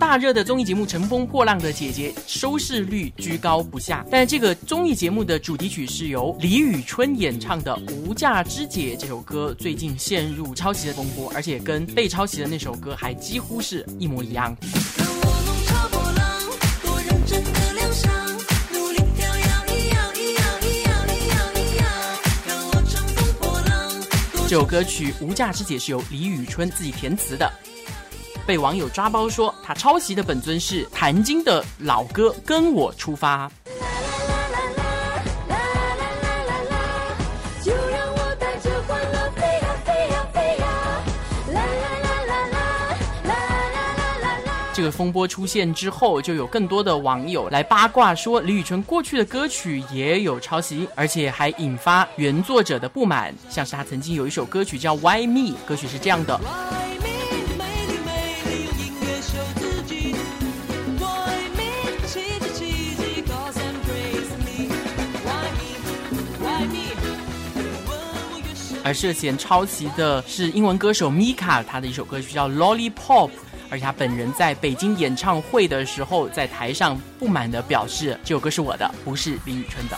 大热的综艺节目《乘风破浪的姐姐》收视率居高不下，但这个综艺节目的主题曲是由李宇春演唱的《无价之姐》这首歌，最近陷入抄袭的风波，而且跟被抄袭的那首歌还几乎是一模一样。这首歌曲《无价之姐》是由李宇春自己填词的，被网友抓包说他抄袭的本尊是谭晶的老歌《跟我出发》。这个风波出现之后，就有更多的网友来八卦说李宇春过去的歌曲也有抄袭，而且还引发原作者的不满。像是他曾经有一首歌曲叫《Why Me》，歌曲是这样的。而涉嫌抄袭的是英文歌手 Mika，他的一首歌曲叫《Lollipop》。而且他本人在北京演唱会的时候，在台上不满的表示：“这首歌是我的，不是李宇春的。”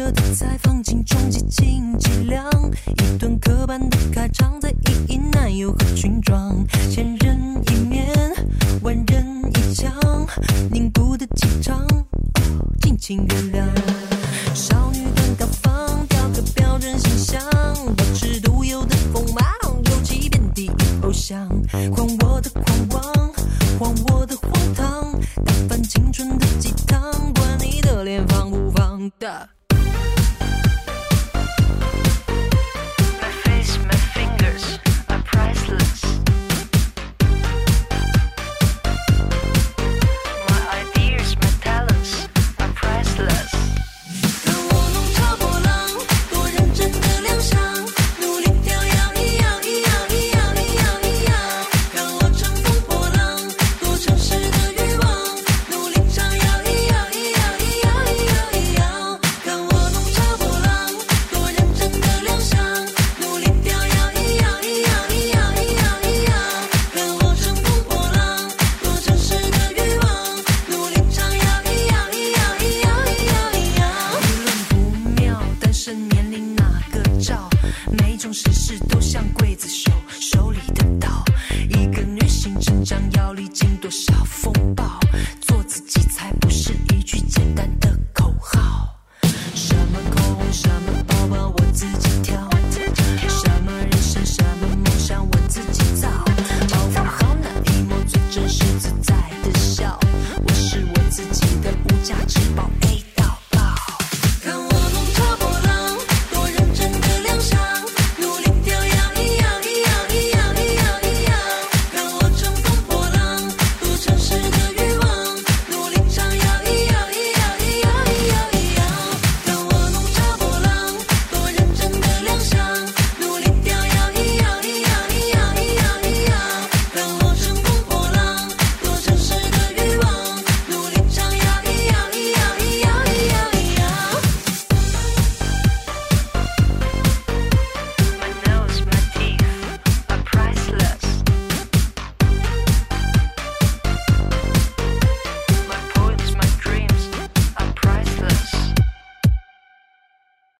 热的采放进充几斤几两一顿刻板的开场再一一男友和裙装千人一面万人一腔凝固的气场尽情原谅少女团高仿雕个标准形象保持独有的锋芒尤其遍地偶像狂我的狂妄荒我的荒唐打翻青春的鸡汤管你的脸方不方大要历经多少风暴，做自己。